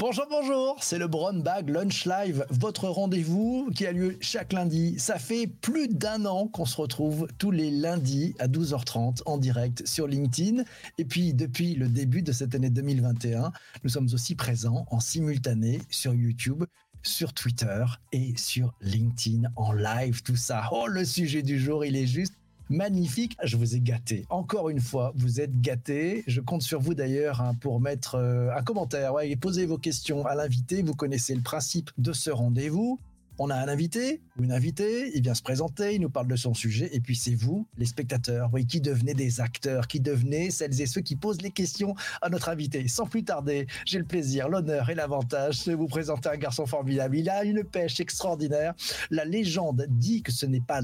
Bonjour, bonjour, c'est le Brown Bag Lunch Live, votre rendez-vous qui a lieu chaque lundi. Ça fait plus d'un an qu'on se retrouve tous les lundis à 12h30 en direct sur LinkedIn. Et puis, depuis le début de cette année 2021, nous sommes aussi présents en simultané sur YouTube sur Twitter et sur LinkedIn en live, tout ça. Oh, le sujet du jour, il est juste magnifique. Je vous ai gâté. Encore une fois, vous êtes gâté. Je compte sur vous d'ailleurs hein, pour mettre euh, un commentaire et poser vos questions à l'invité. Vous connaissez le principe de ce rendez-vous on a un invité ou une invitée, il vient se présenter, il nous parle de son sujet, et puis c'est vous, les spectateurs, oui, qui devenez des acteurs, qui devenez celles et ceux qui posent les questions à notre invité. Sans plus tarder, j'ai le plaisir, l'honneur et l'avantage de vous présenter un garçon formidable. Il a une pêche extraordinaire. La légende dit que ce n'est pas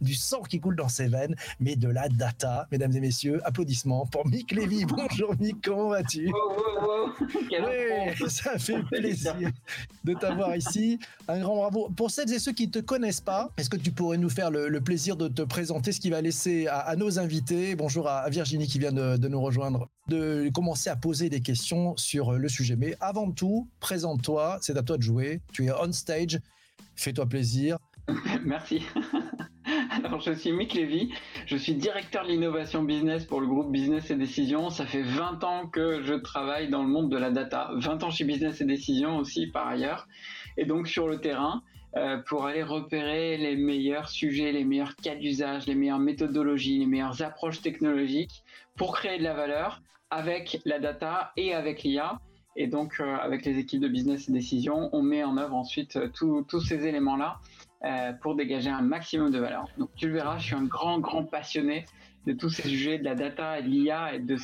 du sang qui coule dans ses veines, mais de la data. Mesdames et messieurs, applaudissements pour Mick Lévy. Bonjour Mick, comment vas-tu? Oui, ça fait plaisir de t'avoir ici. Un grand bravo pour celles et ceux qui ne te connaissent pas, est-ce que tu pourrais nous faire le, plaisir de te présenter, ce qui va laisser à, nos invités, bonjour à, Virginie qui vient de, nous rejoindre, de commencer à poser des questions sur le sujet. Mais avant tout, présente-toi, c'est à toi de jouer, tu es on stage, fais-toi plaisir. Merci. Alors, je suis Mick Lévy, je suis directeur de l'innovation business pour le groupe Business et Décision. Ça fait 20 ans que je travaille dans le monde de la data, 20 ans chez Business et Décision aussi par ailleurs. Et donc sur le terrain, euh, pour aller repérer les meilleurs sujets, les meilleurs cas d'usage, les meilleures méthodologies, les meilleures approches technologiques pour créer de la valeur avec la data et avec l'IA. Et donc, euh, avec les équipes de business et décision, on met en œuvre ensuite euh, tous ces éléments-là pour dégager un maximum de valeur. Donc, tu le verras, je suis un grand, grand passionné de tous ces sujets, de la data et de l'IA et de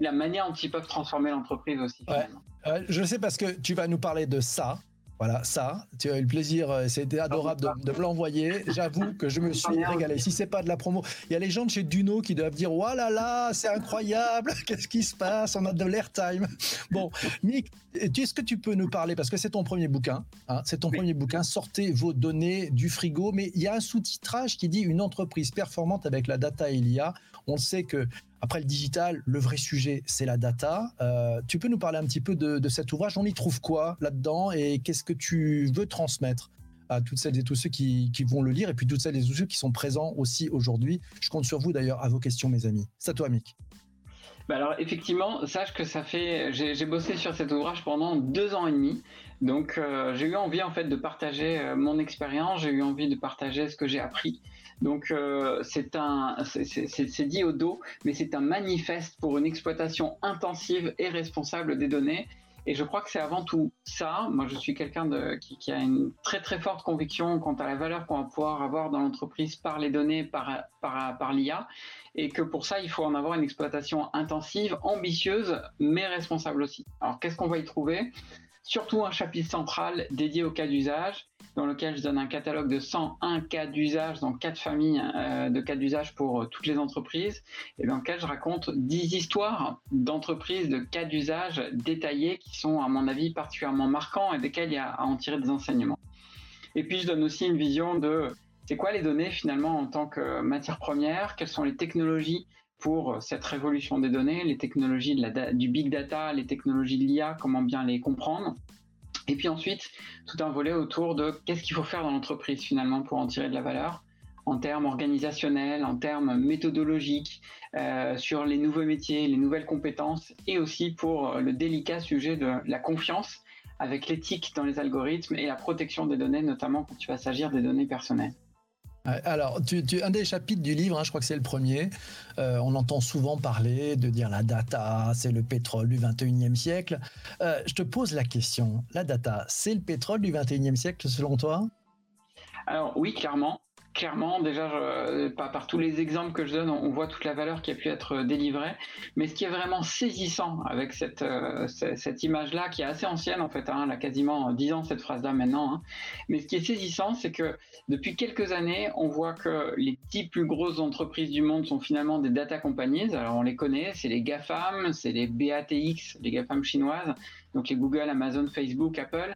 la manière dont ils peuvent transformer l'entreprise aussi. Ouais. je sais parce que tu vas nous parler de ça, voilà, ça, tu as eu le plaisir, euh, c'était adorable de, me l'envoyer. J'avoue que je me suis régalé. Si c'est pas de la promo, il y a les gens de chez Duno qui doivent dire, oh là là, c'est incroyable, qu'est-ce qui se passe? On a de l'airtime. Bon, Nick, est-ce que tu peux nous parler, parce que c'est ton premier bouquin, hein, c'est ton premier bouquin, sortez vos données du frigo, mais il y a un sous-titrage qui dit une entreprise performante avec la data et l'IA. On sait que après le digital, le vrai sujet, c'est la data. Euh, tu peux nous parler un petit peu de, cet ouvrage On y trouve quoi là-dedans et qu'est-ce que tu veux transmettre à toutes celles et tous ceux qui, vont le lire et puis toutes celles et tous ceux qui sont présents aussi aujourd'hui? Je compte sur vous d'ailleurs à vos questions, mes amis. C'est à toi, Mick. Bah alors effectivement, sache que ça fait, j'ai bossé sur cet ouvrage pendant deux ans et demi, donc euh, j'ai eu envie en fait de partager euh, mon expérience, j'ai eu envie de partager ce que j'ai appris, donc euh, c'est dit au dos, mais c'est un manifeste pour une exploitation intensive et responsable des données. Et je crois que c'est avant tout ça. Moi, je suis quelqu'un qui, a une très très forte conviction quant à la valeur qu'on va pouvoir avoir dans l'entreprise par les données, par, par l'IA, et que pour ça, il faut en avoir une exploitation intensive, ambitieuse, mais responsable aussi. Alors, qu'est-ce qu'on va y trouver? Surtout un chapitre central dédié au cas d'usage dans lequel je donne un catalogue de 101 cas d'usage, dans quatre familles euh, de cas d'usage pour euh, toutes les entreprises, et dans lequel je raconte 10 histoires d'entreprises, de cas d'usage détaillés qui sont, à mon avis, particulièrement marquants et desquels il y a à en tirer des enseignements. Et puis, je donne aussi une vision de c'est quoi les données finalement en tant que matière première, quelles sont les technologies pour cette révolution des données, les technologies du big data, les technologies de l'IA, comment bien les comprendre. Et puis ensuite, tout un volet autour de qu'est-ce qu'il faut faire dans l'entreprise finalement pour en tirer de la valeur en termes organisationnels, en termes méthodologiques, euh, sur les nouveaux métiers, les nouvelles compétences, et aussi pour le délicat sujet de la confiance avec l'éthique dans les algorithmes et la protection des données, notamment quand tu vas s'agir des données personnelles. Alors, tu, un des chapitres du livre, hein, je crois que c'est le premier, euh, on entend souvent parler de dire la data, c'est le pétrole du 21e siècle. Euh, je te pose la question, la data, c'est le pétrole du 21e siècle selon toi? Alors oui, clairement. Clairement, déjà, par, tous les exemples que je donne, on, voit toute la valeur qui a pu être délivrée. Mais ce qui est vraiment saisissant avec cette, euh, cette, image-là, qui est assez ancienne en fait, hein, elle a quasiment 10 ans cette phrase-là maintenant, hein. mais ce qui est saisissant, c'est que depuis quelques années, on voit que les 10 plus grosses entreprises du monde sont finalement des data companies. Alors on les connaît, c'est les GAFAM, c'est les BATX, les GAFAM chinoises, donc les Google, Amazon, Facebook, Apple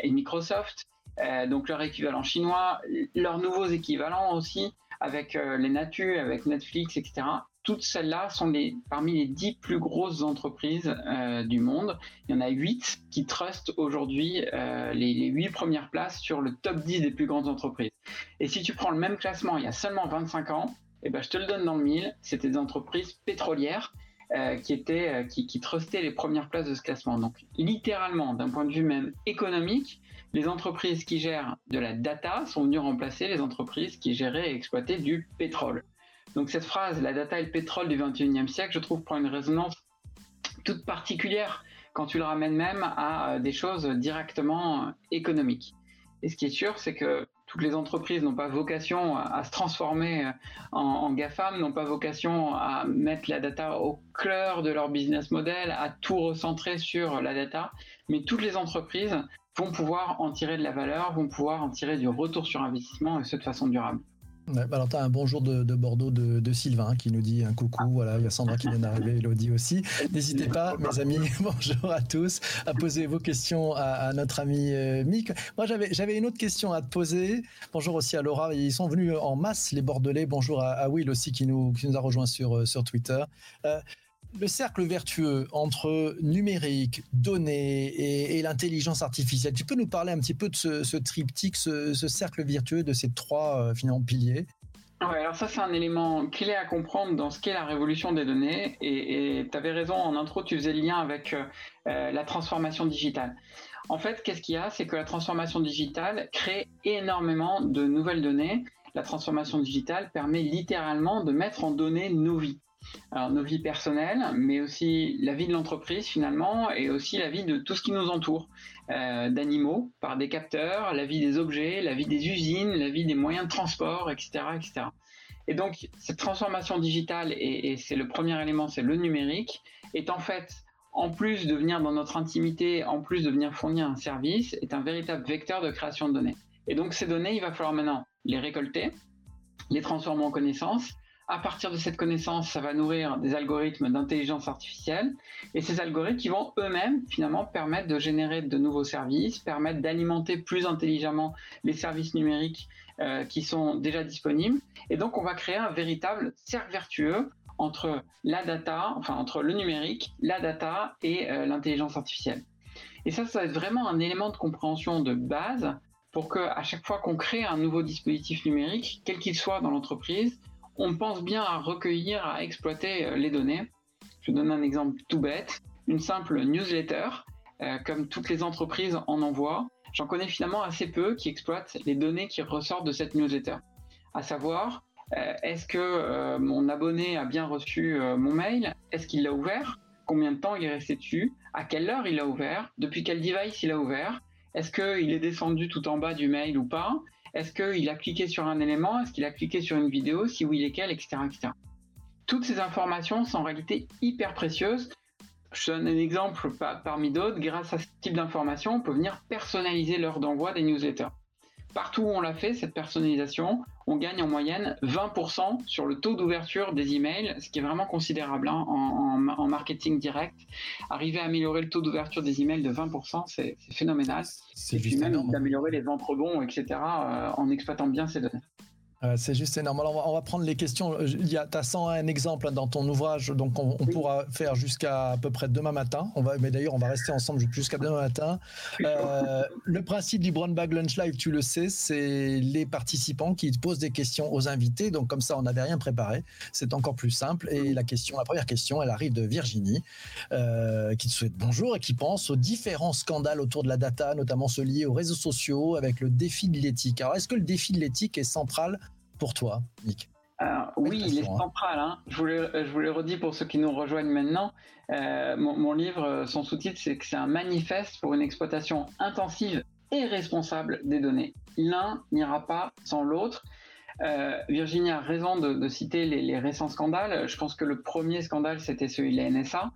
et Microsoft. Euh, donc leur équivalent chinois, leurs nouveaux équivalents aussi, avec euh, les Natu, avec Netflix, etc. Toutes celles-là sont parmi les dix plus grosses entreprises euh, du monde. Il y en a huit qui trustent aujourd'hui les, huit premières places sur le top 10 des plus grandes entreprises. Et si tu prends le même classement il y a seulement 25 ans, eh ben, je te le donne dans le mille, c'était des entreprises pétrolières qui étaient qui trustaient les premières places de ce classement. Donc littéralement, d'un point de vue même économique, les entreprises qui gèrent de la data sont venues remplacer les entreprises qui géraient et exploitaient du pétrole. Donc cette phrase, la data et le pétrole du 21e siècle, je trouve prend une résonance toute particulière quand tu le ramènes même à euh, des choses directement euh, économiques. Et ce qui est sûr, c'est que toutes les entreprises n'ont pas vocation à, se transformer euh, en, en, GAFAM, n'ont pas vocation à mettre la data au cœur de leur business model, à tout recentrer sur la data, mais toutes les entreprises vont pouvoir en tirer de la valeur, vont pouvoir en tirer du retour sur investissement et ce de façon durable. Ouais, bah alors, tu as un bonjour de, Bordeaux de, Sylvain qui nous dit un coucou. Voilà, il y a Sandra qui vient d'arriver, Elodie aussi. N'hésitez pas, mes amis, bonjour à tous, à poser vos questions à, notre ami euh, Mick. Moi, j'avais une autre question à te poser. Bonjour aussi à Laura. Ils sont venus en masse, les Bordelais. Bonjour à, Will aussi qui nous, qui nous a rejoint sur, euh, sur Twitter. Euh, le cercle vertueux entre numérique, données et, l'intelligence artificielle. Tu peux nous parler un petit peu de ce, triptyque, ce, cercle vertueux de ces trois euh, finalement piliers? Ouais, alors ça c'est un élément clé à comprendre dans ce qu'est la révolution des données. Et tu avais raison en intro, tu faisais le lien avec euh, euh, la transformation digitale. En fait, qu'est-ce qu'il y a? C'est que la transformation digitale crée énormément de nouvelles données. La transformation digitale permet littéralement de mettre en données nos vies. Alors nos vies personnelles, mais aussi la vie de l'entreprise finalement, et aussi la vie de tout ce qui nous entoure, euh, d'animaux par des capteurs, la vie des objets, la vie des usines, la vie des moyens de transport, etc., etc. Et donc cette transformation digitale, et, c'est le premier élément, c'est le numérique, est en fait en plus de venir dans notre intimité, en plus de venir fournir un service, est un véritable vecteur de création de données. Et donc ces données, il va falloir maintenant les récolter, les transformer en connaissances, à partir de cette connaissance, ça va nourrir des algorithmes d'intelligence artificielle et ces algorithmes qui vont eux-mêmes finalement permettre de générer de nouveaux services, permettre d'alimenter plus intelligemment les services numériques euh, qui sont déjà disponibles. Et donc, on va créer un véritable cercle vertueux entre la data, enfin entre le numérique, la data et euh, l'intelligence artificielle. Et ça, ça va être vraiment un élément de compréhension de base pour que à chaque fois qu'on crée un nouveau dispositif numérique, quel qu'il soit dans l'entreprise, on pense bien à recueillir, à exploiter euh, les données. Je donne un exemple tout bête, une simple newsletter, euh, comme toutes les entreprises en envoient. J'en connais finalement assez peu qui exploitent les données qui ressortent de cette newsletter. À savoir, euh, est-ce que mon abonné a bien reçu mon mail? Est-ce qu'il l'a ouvert? Combien de temps il est resté dessus? À quelle heure il l'a ouvert? Depuis quel device il a ouvert? Est-ce qu'il est descendu tout en bas du mail ou pas? Est-ce qu'il a cliqué sur un élément? Est-ce qu'il a cliqué sur une vidéo? Si oui, lesquelles, etc., etc. Toutes ces informations sont en réalité hyper précieuses. Je donne un exemple parmi d'autres. Grâce à ce type d'informations, on peut venir personnaliser l'heure d'envoi des newsletters. Partout où on l'a fait, cette personnalisation, on gagne en moyenne 20% sur le taux d'ouverture des emails, ce qui est vraiment considérable hein, en, marketing direct. Arriver à améliorer le taux d'ouverture des emails de 20%, c'est phénoménal. C'est juste même d'améliorer les ventes rebonds, etc., euh, en exploitant bien ces données. Euh, c'est juste énorme. Alors, on va, prendre les questions. Tu as 101 exemples hein, dans ton ouvrage, donc on, pourra faire jusqu'à à peu près demain matin. On va, mais d'ailleurs, on va rester ensemble jusqu'à demain matin. Euh, le principe du Brown Bag Lunch Live, tu le sais, c'est les participants qui posent des questions aux invités. Donc, comme ça, on n'avait rien préparé. C'est encore plus simple. Et la question, la première question, elle arrive de Virginie, euh, qui te souhaite bonjour et qui pense aux différents scandales autour de la data, notamment ceux liés aux réseaux sociaux avec le défi de l'éthique. Alors, est-ce que le défi de l'éthique est central pour toi, Nick oui, il est hein. central. Hein. Je, vous le, je vous redis pour ceux qui nous rejoignent maintenant. Euh, mon, livre, son sous-titre, c'est que c'est un manifeste pour une exploitation intensive et responsable des données. L'un n'ira pas sans l'autre. Virginie a raison de, citer les, récents scandales. Je pense que le premier scandale, c'était celui de la NSA,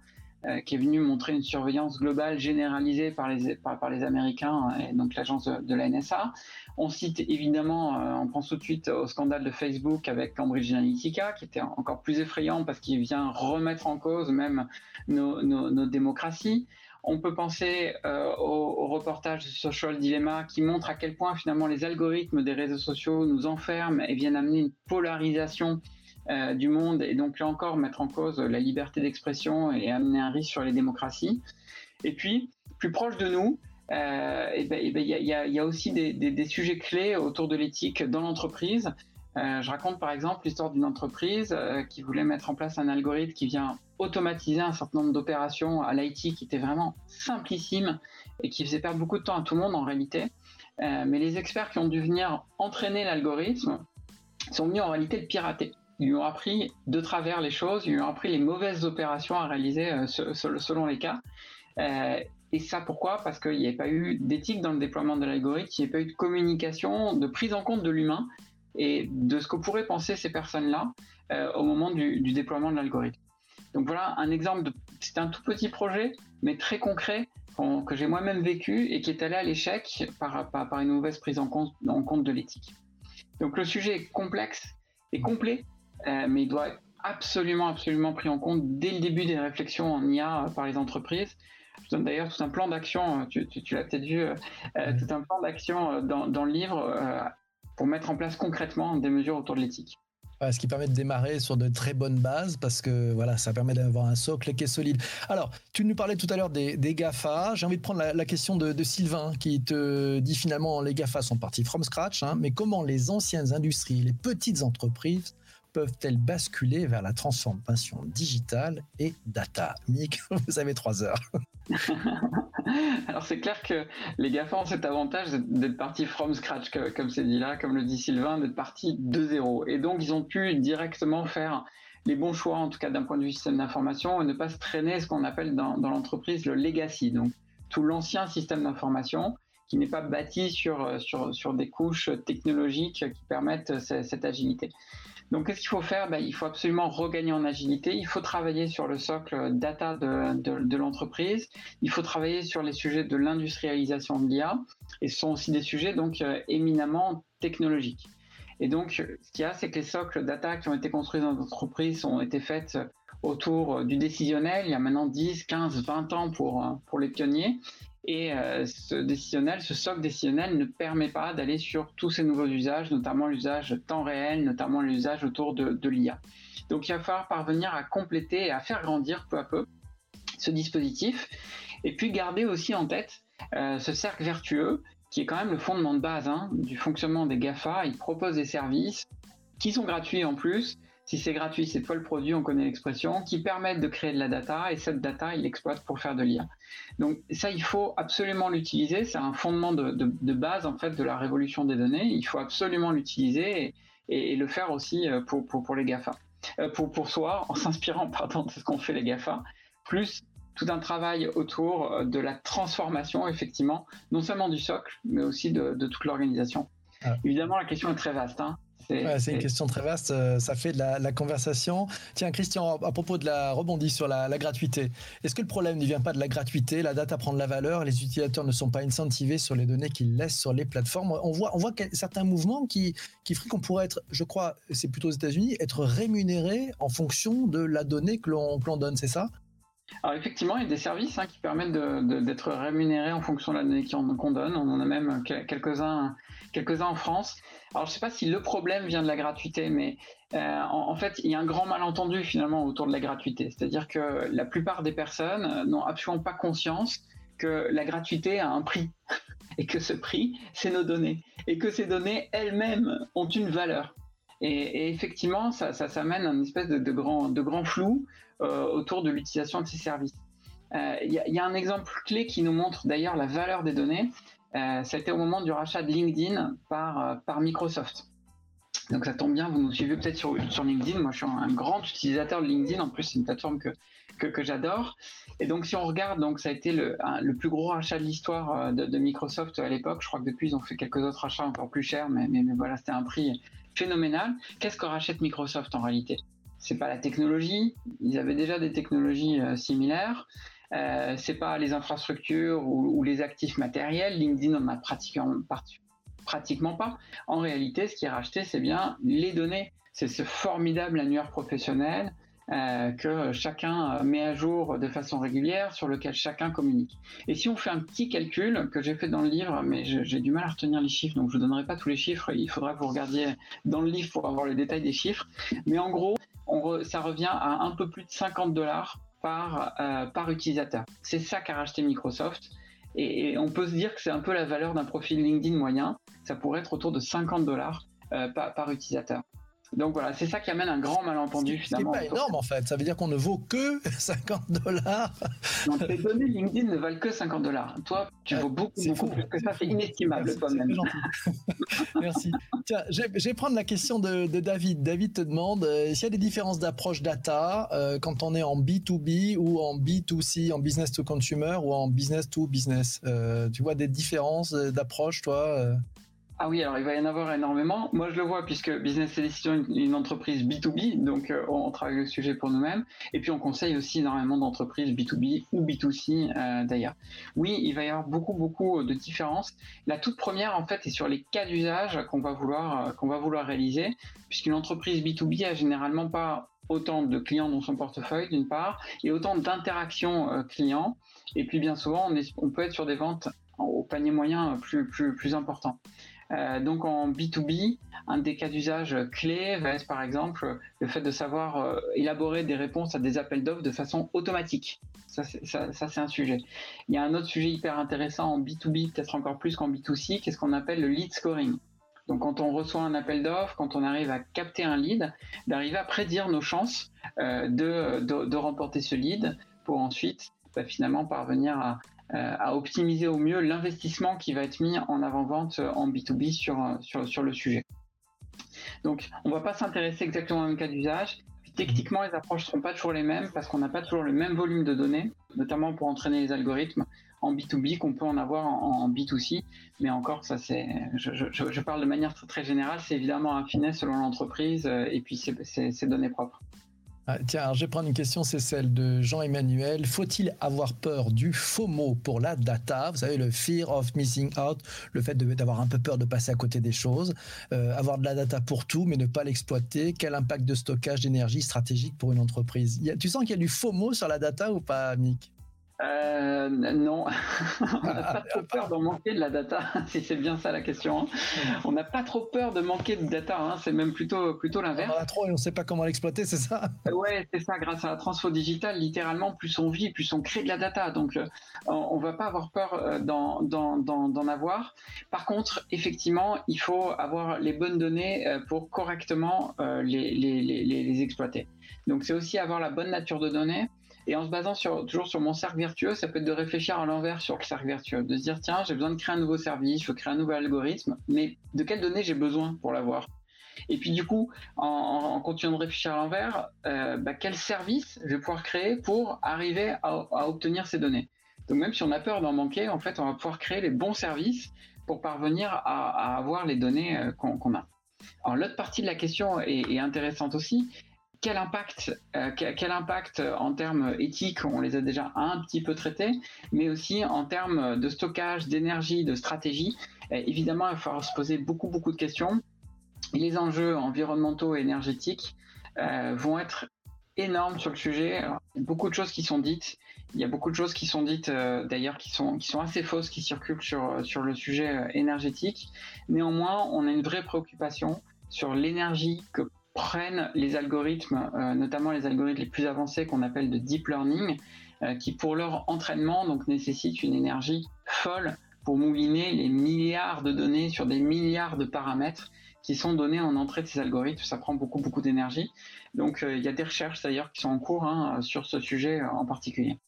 qui est venu montrer une surveillance globale généralisée par les, par, les Américains et donc l'agence de, de, la NSA. On cite évidemment, euh, on pense tout de suite au scandale de Facebook avec Cambridge Analytica, qui était encore plus effrayant parce qu'il vient remettre en cause même nos, démocraties. On peut penser euh, au, reportage de Social Dilemma qui montre à quel point finalement les algorithmes des réseaux sociaux nous enferment et viennent amener une polarisation euh, du monde et donc là encore mettre en cause la liberté d'expression et amener un risque sur les démocraties. Et puis, plus proche de nous, il y, a aussi des, des, sujets clés autour de l'éthique dans l'entreprise. Euh, je raconte par exemple l'histoire d'une entreprise euh, qui voulait mettre en place un algorithme qui vient automatiser un certain nombre d'opérations à l'IT qui était vraiment simplissime et qui faisait perdre beaucoup de temps à tout le monde en réalité. mais les experts qui ont dû venir entraîner l'algorithme sont venus en réalité le pirater. Ils lui ont appris de travers les choses, ils lui ont appris les mauvaises opérations à réaliser selon les cas. Et ça, pourquoi? Parce qu'il n'y avait pas eu d'éthique dans le déploiement de l'algorithme, il n'y avait pas eu de communication, de prise en compte de l'humain et de ce que pourraient penser ces personnes-là euh, au moment du, déploiement de l'algorithme. Donc voilà un exemple de. C'est un tout petit projet, mais très concret que j'ai moi-même vécu et qui est allé à l'échec par, une mauvaise prise en compte de l'éthique. Donc le sujet est complexe et complet, euh, mais il doit être absolument, absolument pris en compte dès le début des réflexions en IA par les entreprises. Je donne d'ailleurs tout un plan d'action, euh, tu, l'as peut-être vu, euh, euh, tout un plan d'action dans, le livre pour mettre en place concrètement des mesures autour de l'éthique. ce qui permet de démarrer sur de très bonnes bases parce que voilà, ça permet d'avoir un socle qui est solide. Alors, tu nous parlais tout à l'heure des, GAFA. J'ai envie de prendre la, question de, Sylvain qui te dit finalement les GAFA sont partis from scratch, hein, mais comment les anciennes industries, les petites entreprises peuvent-elles basculer vers la transformation digitale et data? Mick, vous avez trois heures. Alors c'est clair que les GAFA ont cet avantage d'être partis from scratch, comme c'est dit là, comme le dit Sylvain, d'être partis de zéro. Et donc ils ont pu directement faire les bons choix, en tout cas d'un point de vue système d'information, et ne pas se traîner ce qu'on appelle dans, l'entreprise le legacy, donc tout l'ancien système d'information qui n'est pas bâti sur, des couches technologiques qui permettent cette agilité. Donc, qu'est-ce qu'il faut faire? Ben, Il faut absolument regagner en agilité. Il faut travailler sur le socle data de, l'entreprise. Il faut travailler sur les sujets de l'industrialisation de l'IA. Et ce sont aussi des sujets donc euh, éminemment technologiques. Et donc, ce qu'il y a, c'est que les socles data qui ont été construits dans l'entreprise ont été faits autour du décisionnel il y a maintenant 10, 15, 20 ans pour, pour les pionniers. Et euh, ce décisionnel, ce socle décisionnel ne permet pas d'aller sur tous ces nouveaux usages, notamment l'usage temps réel, notamment l'usage autour de, l'IA. Donc il va falloir parvenir à compléter et à faire grandir peu à peu ce dispositif. Et puis garder aussi en tête euh, ce cercle vertueux qui est quand même le fondement de base hein, du fonctionnement des GAFA. Ils proposent des services qui sont gratuits en plus, si c'est gratuit, c'est toi le produit, on connaît l'expression, qui permettent de créer de la data et cette data, il l'exploite pour faire de l'IA. Donc ça, il faut absolument l'utiliser. C'est un fondement de, base en fait de la révolution des données. Il faut absolument l'utiliser et, le faire aussi euh, pour, pour, les GAFA. Euh, pour, pour soi, en s'inspirant pardon, de ce qu'ont fait les GAFA, plus tout un travail autour euh, de la transformation, effectivement, non seulement du socle, mais aussi de, toute l'organisation. Ah. Évidemment, la question est très vaste. Hein. C'est une question très vaste, euh, ça fait de la, conversation. Tiens, Christian, à propos de la rebondie sur la, gratuité, est-ce que le problème ne vient pas de la gratuité La date à prendre la valeur, les utilisateurs ne sont pas incentivés sur les données qu'ils laissent sur les plateformes? On voit, on voit certains mouvements qui, qui feraient qu'on pourrait être, je crois, c'est plutôt aux États-Unis, être rémunéré en fonction de la donnée que l'on donne, c'est ça? Alors effectivement, il y a des services hein, qui permettent d'être rémunérés en fonction de la donnée qu'on donne. On en a même quelques-uns quelques en France. Alors je ne sais pas si le problème vient de la gratuité, mais euh, en, fait, il y a un grand malentendu finalement autour de la gratuité. C'est-à-dire que la plupart des personnes n'ont absolument pas conscience que la gratuité a un prix et que ce prix, c'est nos données et que ces données elles-mêmes ont une valeur. Et, effectivement, ça, ça, ça, amène un espèce de, grand, flou euh, autour de l'utilisation de ces services. Euh, il y, a un exemple clé qui nous montre d'ailleurs la valeur des données. Euh, C'était au moment du rachat de LinkedIn par, euh, par Microsoft. Donc ça tombe bien, vous nous suivez peut-être sur, LinkedIn. Moi, je suis un grand utilisateur de LinkedIn. En plus, c'est une plateforme que, que, j'adore. Et donc, si on regarde, donc ça a été le, le plus gros rachat de l'histoire de, Microsoft à l'époque. Je crois que depuis, ils ont fait quelques autres achats encore plus chers, mais, mais, mais voilà, c'était un prix phénoménal. Qu'est-ce que rachète Microsoft en réalité? C'est pas la technologie. Ils avaient déjà des technologies similaires. Euh, c'est pas les infrastructures ou, les actifs matériels. LinkedIn en a pratiquement, pratiquement pas. En réalité, ce qui est racheté, c'est bien les données. C'est ce formidable annuaire professionnel euh, que chacun met à jour de façon régulière, sur lequel chacun communique. Et si on fait un petit calcul que j'ai fait dans le livre, mais j'ai du mal à retenir les chiffres, donc je ne vous donnerai pas tous les chiffres, il faudra que vous regardiez dans le livre pour avoir le détail des chiffres. Mais en gros, ça revient à un peu plus de 50 dollars par, euh, par utilisateur. C'est ça qu'a racheté Microsoft. Et, on peut se dire que c'est un peu la valeur d'un profil LinkedIn moyen. Ça pourrait être autour de 50 dollars euh, par utilisateur. Donc voilà, c'est ça qui amène un grand malentendu finalement. C'est pas énorme en fait, ça veut dire qu'on ne vaut que 50 dollars. tes données LinkedIn ne valent que 50 dollars. Toi, tu vaux beaucoup, beaucoup plus que ça, c'est inestimable toi-même. Merci. Tiens, je vais prendre la question de, David. David te demande euh, s'il y a des différences d'approche data euh, quand on est en B2B ou en B2C, en business to consumer ou en business to business. Euh, tu vois des différences d'approche toi ah oui, alors il va y en avoir énormément. Moi, je le vois puisque Business Edition est une entreprise B2B, donc euh, on travaille le sujet pour nous-mêmes. Et puis, on conseille aussi énormément d'entreprises B2B ou B2C euh, d'ailleurs. Oui, il va y avoir beaucoup, beaucoup de différences. La toute première, en fait, est sur les cas d'usage qu'on va vouloir, euh, qu'on va vouloir réaliser, puisqu'une entreprise B2B a généralement pas autant de clients dans son portefeuille d'une part, et autant d'interactions clients. Et puis, bien souvent, on, on peut être sur des ventes au panier moyen plus, plus, plus important. Euh, donc en B2B, un des cas d'usage clés va être par exemple le fait de savoir euh, élaborer des réponses à des appels d'offres de façon automatique. Ça, c'est un sujet. Il y a un autre sujet hyper intéressant en B2B, peut-être encore plus qu'en B2C, qu'est-ce qu'on appelle le lead scoring. Donc quand on reçoit un appel d'offres, quand on arrive à capter un lead, d'arriver à prédire nos chances euh, de, de, remporter ce lead pour ensuite bah, finalement parvenir à, à optimiser au mieux l'investissement qui va être mis en avant-vente en B2B sur, sur, sur le sujet. Donc, on ne va pas s'intéresser exactement au même cas d'usage. Techniquement, les approches ne seront pas toujours les mêmes parce qu'on n'a pas toujours le même volume de données, notamment pour entraîner les algorithmes en B2B qu'on peut en avoir en, B2C. Mais encore, ça c'est, je, je, je, parle de manière très, générale, c'est évidemment affiné selon l'entreprise euh, et puis c'est données propres. Ah, tiens, je vais prendre une question, c'est celle de Jean-Emmanuel. Faut-il avoir peur du FOMO pour la data? Vous savez, le fear of missing out, le fait d'avoir un peu peur de passer à côté des choses, euh, avoir de la data pour tout, mais ne pas l'exploiter. Quel impact de stockage d'énergie stratégique pour une entreprise? Tu sens qu'il y a du FOMO sur la data ou pas, Mick? Euh, non, on n'a pas trop peur d'en manquer de la data, si c'est bien ça la question. Hein. On n'a pas trop peur de manquer de data, hein. c'est même plutôt plutôt l'inverse. On a trop et on ne sait pas comment l'exploiter, c'est ça? Ouais, c'est ça. Grâce à la transfo digitale, littéralement, plus on vit, plus on crée de la data. Donc, euh, on, ne va pas avoir peur euh, d'en avoir. Par contre, effectivement, il faut avoir les bonnes données pour correctement les, les, les, les exploiter. Donc, c'est aussi avoir la bonne nature de données. Et en se basant toujours sur mon cercle vertueux, ça peut être de réfléchir à l'envers sur le cercle vertueux, de se dire tiens, j'ai besoin de créer un nouveau service, je veux créer un nouvel algorithme, mais de quelles données j'ai besoin pour l'avoir? Et puis du coup, en, continuant de réfléchir à l'envers, euh, bah, quel service je vais pouvoir créer pour arriver à, obtenir ces données? Donc même si on a peur d'en manquer, en fait, on va pouvoir créer les bons services pour parvenir à, avoir les données euh, qu'on a. Alors l'autre partie de la question est, est intéressante aussi, quel impact, euh, quel impact en termes éthiques, on les a déjà un petit peu traités, mais aussi en termes de stockage, d'énergie, de stratégie. évidemment, il va falloir se poser beaucoup, beaucoup de questions. Les enjeux environnementaux et énergétiques euh, vont être énormes sur le sujet. il y a beaucoup de choses qui sont dites. Il y a beaucoup de choses qui sont dites, euh, d'ailleurs, qui sont, qui sont assez fausses, qui circulent sur, sur le sujet énergétique. Néanmoins, on a une vraie préoccupation sur l'énergie que prennent les algorithmes, euh, notamment les algorithmes les plus avancés qu'on appelle de deep learning, euh, qui pour leur entraînement donc nécessitent une énergie folle pour mouliner les milliards de données sur des milliards de paramètres qui sont donnés en entrée de ces algorithmes. Ça prend beaucoup beaucoup d'énergie. Donc euh, il y a des recherches d'ailleurs qui sont en cours hein, sur ce sujet en particulier.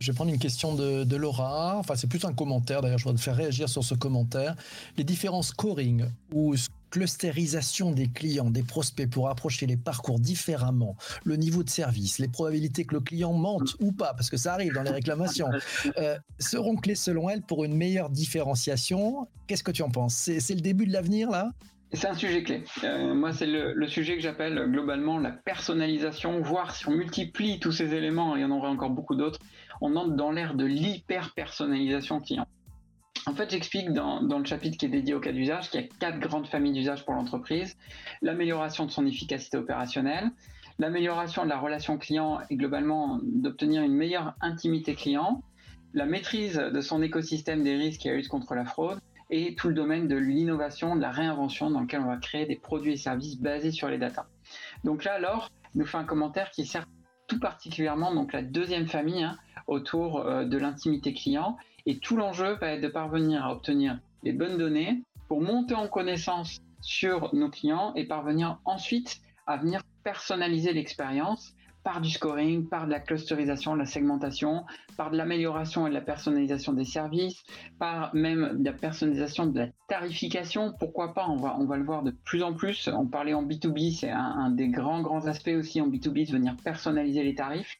Je vais prendre une question de, Laura. Enfin, c'est plus un commentaire. D'ailleurs, je voudrais te faire réagir sur ce commentaire. Les différents scoring ou clusterisation des clients, des prospects pour approcher les parcours différemment, le niveau de service, les probabilités que le client mente ou pas, parce que ça arrive dans les réclamations, euh, seront clés selon elle pour une meilleure différenciation. Qu'est-ce que tu en penses? C'est le début de l'avenir là? C'est un sujet clé. Euh, moi, c'est le, sujet que j'appelle globalement la personnalisation, voire si on multiplie tous ces éléments, il y en aurait encore beaucoup d'autres, on entre dans l'ère de l'hyper-personnalisation client. En fait, j'explique dans, le chapitre qui est dédié au cas d'usage qu'il y a quatre grandes familles d'usage pour l'entreprise. L'amélioration de son efficacité opérationnelle, l'amélioration de la relation client et globalement d'obtenir une meilleure intimité client, la maîtrise de son écosystème des risques et la lutte contre la fraude, et tout le domaine de l'innovation, de la réinvention dans lequel on va créer des produits et services basés sur les datas. Donc là, alors, nous fait un commentaire qui sert tout particulièrement donc la deuxième famille hein, autour euh, de l'intimité client. Et tout l'enjeu va être de parvenir à obtenir les bonnes données pour monter en connaissance sur nos clients et parvenir ensuite à venir personnaliser l'expérience par du scoring, par de la clusterisation, de la segmentation, par de l'amélioration et de la personnalisation des services, par même de la personnalisation de la tarification. Pourquoi pas? On va, on va le voir de plus en plus. On parlait en B2B, c'est un, des grands, grands aspects aussi en B2B, de venir personnaliser les tarifs.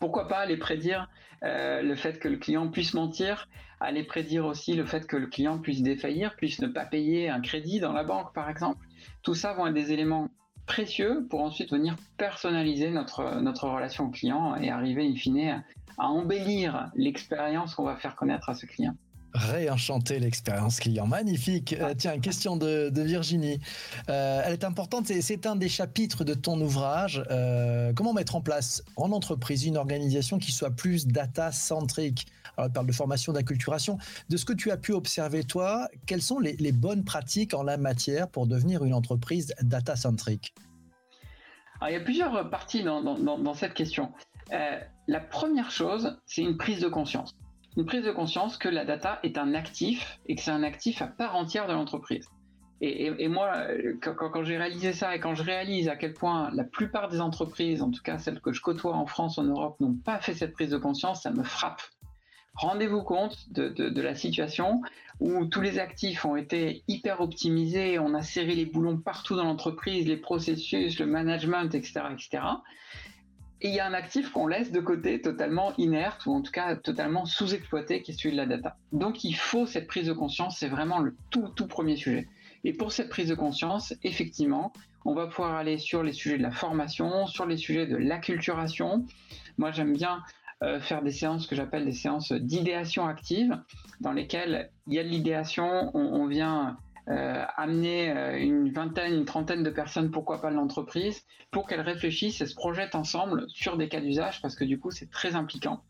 Pourquoi pas aller prédire euh, le fait que le client puisse mentir, aller prédire aussi le fait que le client puisse défaillir, puisse ne pas payer un crédit dans la banque par exemple. Tout ça vont être des éléments précieux pour ensuite venir personnaliser notre, notre relation client et arriver in fine à, embellir l'expérience qu'on va faire connaître à ce client réenchanter l'expérience client. Magnifique. Euh, tiens, question de, Virginie. Euh, elle est importante, c'est un des chapitres de ton ouvrage. Euh, comment mettre en place en entreprise une organisation qui soit plus data-centrique? Alors, elle parle de formation, d'acculturation. De ce que tu as pu observer, toi, quelles sont les, bonnes pratiques en la matière pour devenir une entreprise data-centrique? Il y a plusieurs parties dans, cette question. La première chose, c'est une prise de conscience. Une prise de conscience que la data est un actif et que c'est un actif à part entière de l'entreprise. Et, moi, quand, j'ai réalisé ça et quand je réalise à quel point la plupart des entreprises, en tout cas celles que je côtoie en France, en Europe, n'ont pas fait cette prise de conscience, ça me frappe. Rendez-vous compte de, la situation où tous les actifs ont été hyper optimisés, on a serré les boulons partout dans l'entreprise, les processus, le management, etc., etc. Et il y a un actif qu'on laisse de côté totalement inerte ou en tout cas totalement sous-exploité qui est celui de la data. Donc il faut cette prise de conscience, c'est vraiment le tout tout premier sujet. Et pour cette prise de conscience, effectivement, on va pouvoir aller sur les sujets de la formation, sur les sujets de l'acculturation. Moi j'aime bien euh, faire des séances que j'appelle des séances d'idéation active, dans lesquelles il y a de l'idéation, on, vient euh, amener euh, une vingtaine, une trentaine de personnes, pourquoi pas de l'entreprise, pour qu'elles réfléchissent et se projettent ensemble sur des cas d'usage, parce que du coup c'est très impliquant.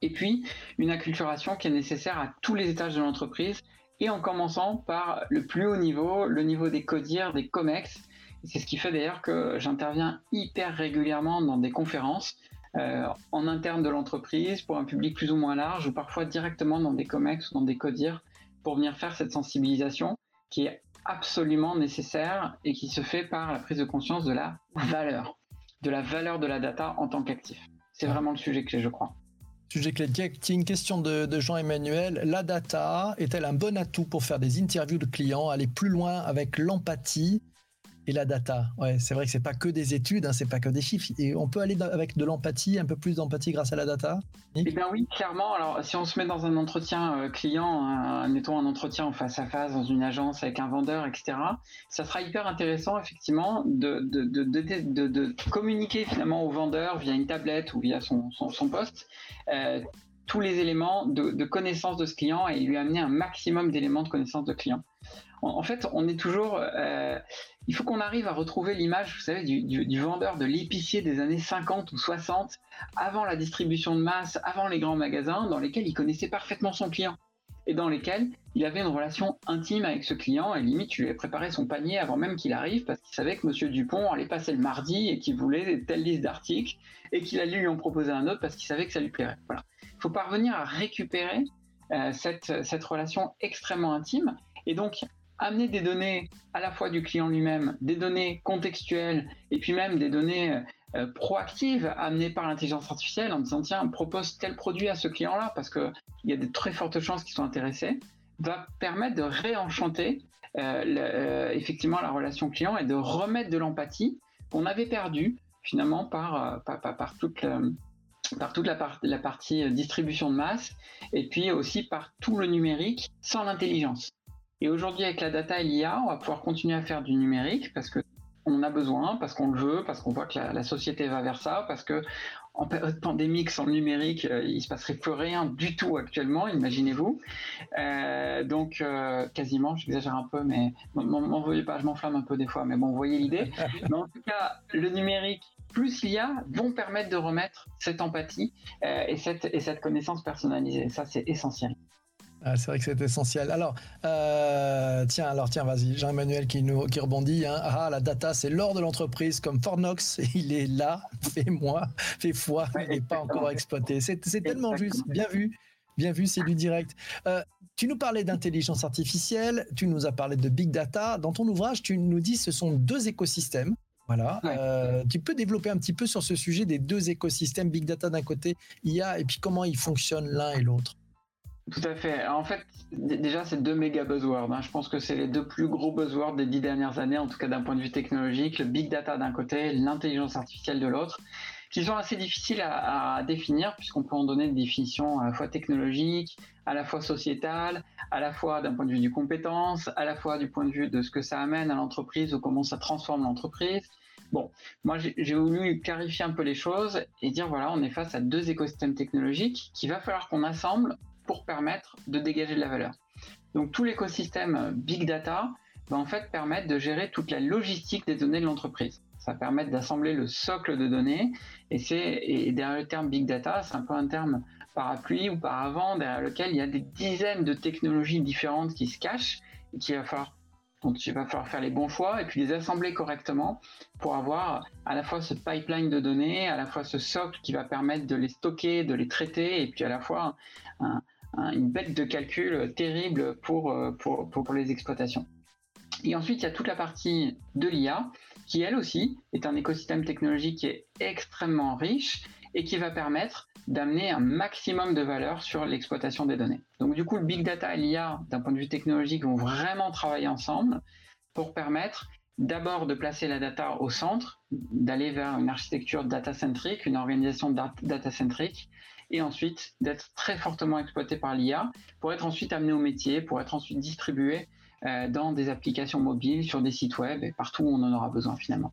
Et puis une acculturation qui est nécessaire à tous les étages de l'entreprise, et en commençant par le plus haut niveau, le niveau des codires, des COMEX. C'est ce qui fait d'ailleurs que j'interviens hyper régulièrement dans des conférences euh, en interne de l'entreprise pour un public plus ou moins large ou parfois directement dans des COMEX ou dans des CODIR pour venir faire cette sensibilisation qui est absolument nécessaire et qui se fait par la prise de conscience de la valeur, de la valeur de la data en tant qu'actif. C'est vraiment le sujet clé, je crois. Sujet clé. Une question de, de Jean-Emmanuel. La data est-elle un bon atout pour faire des interviews de clients, aller plus loin avec l'empathie et la data. Ouais, c'est vrai que c'est pas que des études, hein, c'est pas que des chiffres. Et on peut aller avec de l'empathie, un peu plus d'empathie grâce à la data. Eh bien oui, clairement. Alors si on se met dans un entretien euh, client, mettons un entretien en face à face dans une agence avec un vendeur, etc. Ça sera hyper intéressant effectivement de de, de, de, de communiquer finalement au vendeur via une tablette ou via son, poste. Euh, tous les éléments de, connaissance de ce client et lui amener un maximum d'éléments de connaissance de client. En, fait, on est toujours, euh, il faut qu'on arrive à retrouver l'image, vous savez, du, vendeur de l'épicier des années 50 ou 60, avant la distribution de masse, avant les grands magasins, dans lesquels il connaissait parfaitement son client et dans lesquels il avait une relation intime avec ce client et limite tu lui avais préparé son panier avant même qu'il arrive parce qu'il savait que Monsieur Dupont allait passer le mardi et qu'il voulait telle liste d'articles et qu'il allait lui en proposer un autre parce qu'il savait que ça lui plairait. Voilà. Il faut parvenir à récupérer euh, cette, cette relation extrêmement intime et donc amener des données à la fois du client lui-même, des données contextuelles et puis même des données euh, proactives amenées par l'intelligence artificielle en disant tiens propose tel produit à ce client-là parce qu'il y a de très fortes chances qu'ils soient intéressés. va permettre de réenchanter effectivement la relation client et de remettre de l'empathie qu'on avait perdue finalement par, par, par, toute par toute la, la, partie distribution de masse et puis aussi par tout le numérique sans l'intelligence. Et aujourd'hui, avec la data et l'IA, on va pouvoir continuer à faire du numérique parce que on a besoin, parce qu'on le veut, parce qu'on voit que la, société va vers ça, parce que en période pandémique, sans le numérique, euh, il se passerait plus rien du tout actuellement, imaginez-vous. Euh, donc, euh, quasiment, j'exagère un peu, mais m'en pas, je m'enflamme un peu des fois, mais bon, vous voyez l'idée. mais en tout cas, le numérique plus l'IA vont permettre de remettre cette empathie et, cette, et cette connaissance personnalisée. Ça, c'est essentiel. Ah, c'est vrai que c'est essentiel. Alors, euh, tiens, alors tiens, vas-y, Jean-Emmanuel qui nous qui rebondit. Hein. Ah, la data, c'est l'or de l'entreprise, comme Fornox, il est là, fais-moi, fais-foi, il n'est pas encore exploité. C'est tellement juste, bien vu. Bien vu, c'est du direct. Euh, tu nous parlais d'intelligence artificielle, tu nous as parlé de big data. Dans ton ouvrage, tu nous dis que ce sont deux écosystèmes. Voilà. Euh, tu peux développer un petit peu sur ce sujet des deux écosystèmes, big data d'un côté, IA, et puis comment ils fonctionnent l'un et l'autre. Tout à fait. En fait, déjà, c'est deux méga buzzwords. Hein. Je pense que c'est les deux plus gros buzzwords des dix dernières années, en tout cas d'un point de vue technologique. Le big data d'un côté, l'intelligence artificielle de l'autre, qui sont assez difficiles à, définir, puisqu'on peut en donner des définitions à la fois technologiques, à la fois sociétales, à la fois d'un point de vue du compétence, à la fois du point de vue de ce que ça amène à l'entreprise ou comment ça transforme l'entreprise. Bon, moi j'ai voulu clarifier un peu les choses et dire voilà, on est face à deux écosystèmes technologiques qu'il va falloir qu'on assemble pour permettre de dégager de la valeur. Donc tout l'écosystème Big Data va en fait permettre de gérer toute la logistique des données de l'entreprise. Ça permet d'assembler le socle de données et c'est derrière le terme Big Data, c'est un peu un terme parapluie ou paravent derrière lequel il y a des dizaines de technologies différentes qui se cachent et qu'il va falloir donc il va falloir faire les bons choix et puis les assembler correctement pour avoir à la fois ce pipeline de données, à la fois ce socle qui va permettre de les stocker, de les traiter et puis à la fois une bête de calcul terrible pour, euh, pour, pour, les exploitations. Et ensuite, il y a toute la partie de l'IA, qui elle aussi est un écosystème technologique qui est extrêmement riche et qui va permettre d'amener un maximum de valeur sur l'exploitation des données. Donc du coup, le big data et l'IA, d'un point de vue technologique, vont vraiment travailler ensemble pour permettre d'abord de placer la data au centre, d'aller vers une architecture data-centrique, une organisation data-centrique, et ensuite d'être très fortement exploité par l'IA pour être ensuite amené au métier, pour être ensuite distribué euh, dans des applications mobiles, sur des sites web et partout où on en aura besoin finalement.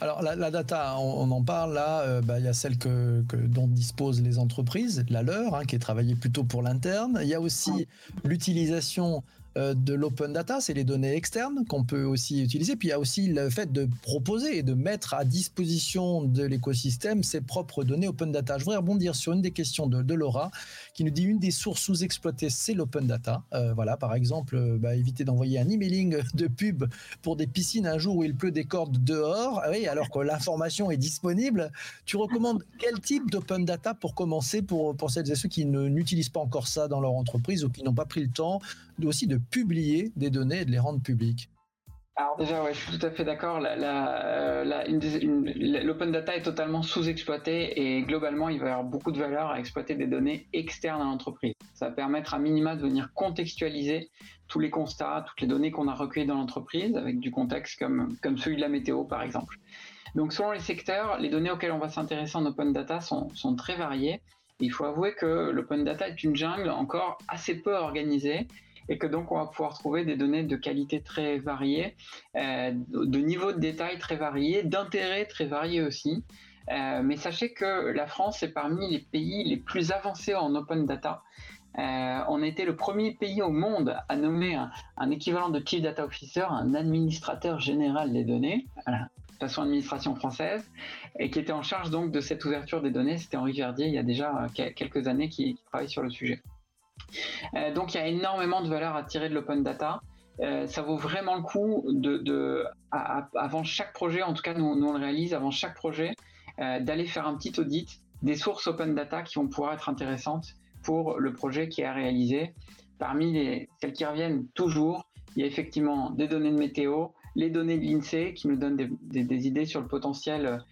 Alors la, data, on, en parle là, euh, bah, il y a celle que, dont disposent les entreprises, la leur, hein, qui est travaillée plutôt pour l'interne. Il y a aussi l'utilisation de l'open data, c'est les données externes qu'on peut aussi utiliser. Puis il y a aussi le fait de proposer et de mettre à disposition de l'écosystème ses propres données open data. Je voudrais rebondir sur une des questions de, Laura qui nous dit une des sources sous-exploitées, c'est l'open data. Euh, voilà, par exemple, euh, bah, éviter d'envoyer un emailing de pub pour des piscines un jour où il pleut des cordes dehors, ah oui, alors que l'information est disponible. Tu recommandes quel type d'open data pour commencer pour, pour celles et ceux qui n'utilisent pas encore ça dans leur entreprise ou qui n'ont pas pris le temps aussi de publier des données et de les rendre publiques alors déjà, ouais, je suis tout à fait d'accord. L'open data est totalement sous-exploité et globalement, il va y avoir beaucoup de valeur à exploiter des données externes à l'entreprise. Ça va permettre à minima de venir contextualiser tous les constats, toutes les données qu'on a recueillies dans l'entreprise avec du contexte comme, comme celui de la météo, par exemple. Donc, selon les secteurs, les données auxquelles on va s'intéresser en open data sont, sont très variées. Il faut avouer que l'open data est une jungle encore assez peu organisée et que donc on va pouvoir trouver des données de qualité très variée, euh, de niveau de détail très varié, d'intérêt très varié aussi. Euh, mais sachez que la France est parmi les pays les plus avancés en open data. Euh, on était le premier pays au monde à nommer un, équivalent de Chief Data Officer, un administrateur général des données, voilà, façon administration française, et qui était en charge donc de cette ouverture des données. C'était Henri Verdier il y a déjà quelques années qui travaille sur le sujet. Euh, donc il y a énormément de valeur à tirer de l'open data. Euh, ça vaut vraiment le coup de, avant chaque projet, en tout cas nous, on le réalise avant chaque projet, euh, d'aller faire un petit audit des sources open data qui vont pouvoir être intéressantes pour le projet qui est à réaliser. Parmi les, celles qui reviennent toujours, il y a effectivement des données de météo, les données de l'INSEE qui nous donnent des, idées sur le potentiel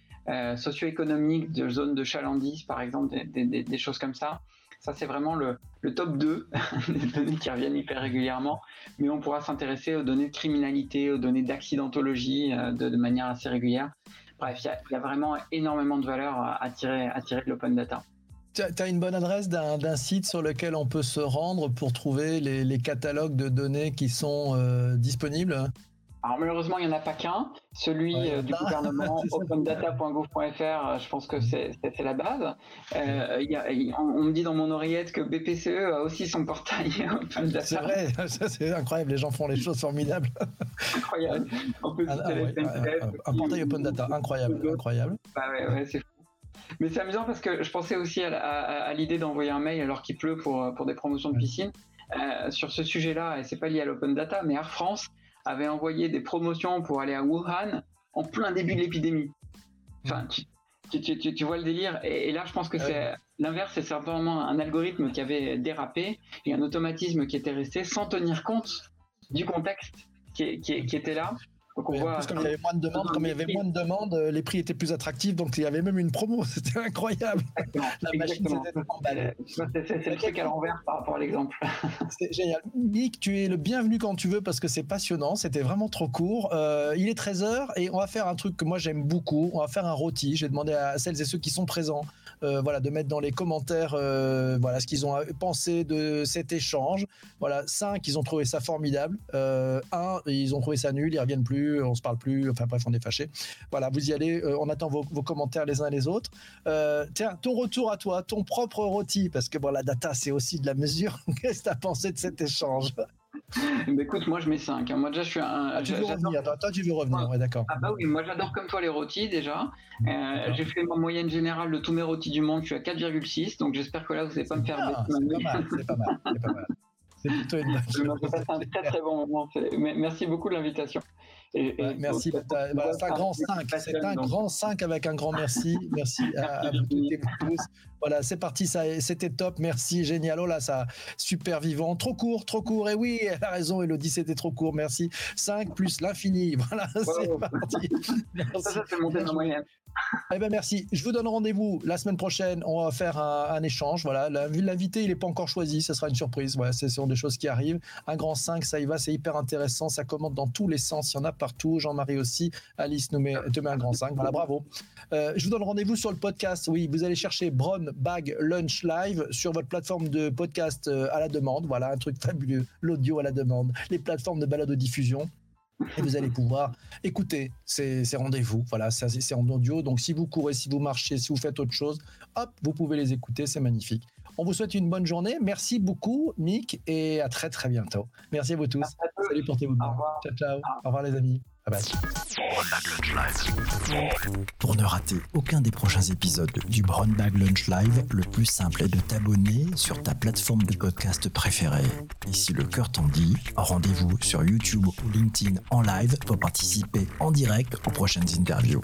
socio-économique de zones de chalandise, par exemple, des, choses comme ça Ça, c'est vraiment le, top 2 des données qui reviennent hyper régulièrement. Mais on pourra s'intéresser aux données de criminalité, aux données d'accidentologie de, manière assez régulière. Bref, il y, a vraiment énormément de valeur à tirer, à tirer de l'open data. Tu as une bonne adresse d'un site sur lequel on peut se rendre pour trouver les, catalogues de données qui sont euh, disponibles? Alors malheureusement, il n'y en a pas qu'un. Celui euh, du gouvernement, opendata.gouv.fr, euh, je pense que c'est la base. on, me dit dans mon oreillette que BPCE a aussi son portail C'est vrai, c'est incroyable, les gens font les choses formidables. incroyable. Ah, un, portail Open Data, incroyable, incroyable. Bah ouais, ouais, c'est mais c'est amusant parce que je pensais aussi à, l'idée d'envoyer un mail alors qu'il pleut pour, pour des promotions de piscine. Euh, sur ce sujet-là, et c'est pas lié à l'open data, mais Air France avait envoyé des promotions pour aller à Wuhan en plein début de l'épidémie. Enfin, tu, tu, tu, vois le délire. Et, là, je pense que c'est l'inverse, c'est simplement un algorithme qui avait dérapé et un automatisme qui était resté sans tenir compte du contexte qui, qui, qui était là comme il y avait moins de demandes, comme il y avait moins de demandes, euh, les prix étaient plus attractifs, donc il y avait même une promo, c'était incroyable. La machine C'est le truc à l'envers par rapport à l'exemple. C'est génial. Nick, tu es le bienvenu quand tu veux parce que c'est passionnant, c'était vraiment trop court. Euh, il est 13h et on va faire un truc que moi j'aime beaucoup, on va faire un rôti. J'ai demandé à celles et ceux qui sont présents euh, voilà, de mettre dans les commentaires voilà, ce qu'ils ont pensé de cet échange. Voilà, 5, ils ont trouvé ça formidable. 1, ils ont trouvé ça nul, ils reviennent plus on se parle plus, enfin bref, on est fâché. Voilà, vous y allez, euh, on attend vos, commentaires les uns et les autres. Euh, tiens, ton retour à toi, ton propre rôti, parce que bon, la data, c'est aussi de la mesure. Qu'est-ce que tu as pensé de cet échange? écoute, moi je mets 5. Hein. Moi déjà je suis un. Ah, tu veux revenir, toi tu veux revenir, ouais, d'accord. Ah bah oui, moi j'adore comme toi les rôtis déjà. Euh, j'ai fait ma moyenne générale de tous mes rôtis du monde, je suis à 4,6, donc j'espère que là vous n'allez pas me faire. Mal, c'est pas mal, c'est pas mal. C'est plutôt une chose. un très très bon moment. Merci beaucoup de l'invitation merci. c'est un grand 5. C'est un grand 5 avec un grand merci. Merci à, vous toutes et vous tous. Voilà, c'est parti. C'était top. Merci. Génial. Oh là, ça, super vivant. Trop court, trop court. Et oui, elle a raison, Elodie, c'était trop court. Merci. 5 plus l'infini. Voilà, c'est parti. Ça, c'est monté dans moyenne. Eh ben merci. Je vous donne rendez-vous la semaine prochaine. On va faire un, échange. Voilà, l'invité il n'est pas encore choisi. Ce sera une surprise. Voilà, ce sont des choses qui arrivent. Un grand 5, ça y va. C'est hyper intéressant. Ça commente dans tous les sens. Il y en a partout. Jean-Marie aussi. Alice nous met, un grand 5. Voilà, bravo. Euh, je vous donne rendez-vous sur le podcast. Oui, vous allez chercher Brown Bag Lunch Live sur votre plateforme de podcast euh, à la demande. Voilà, un truc fabuleux. L'audio à la demande. Les plateformes de balade de diffusion et vous allez pouvoir écouter ces, rendez-vous. Voilà, c'est en audio. Donc, si vous courez, si vous marchez, si vous faites autre chose, hop, vous pouvez les écouter. C'est magnifique. On vous souhaite une bonne journée. Merci beaucoup, Mick, et à très, très bientôt. Merci à vous tous. Salut, portez-vous bien. Ciao, ciao. Au revoir, les amis. Pour ne rater aucun des prochains épisodes du Brown Bag Lunch Live, le plus simple est de t'abonner sur ta plateforme de podcast préférée. Et si le cœur t'en dit, rendez-vous sur YouTube ou LinkedIn en live pour participer en direct aux prochaines interviews.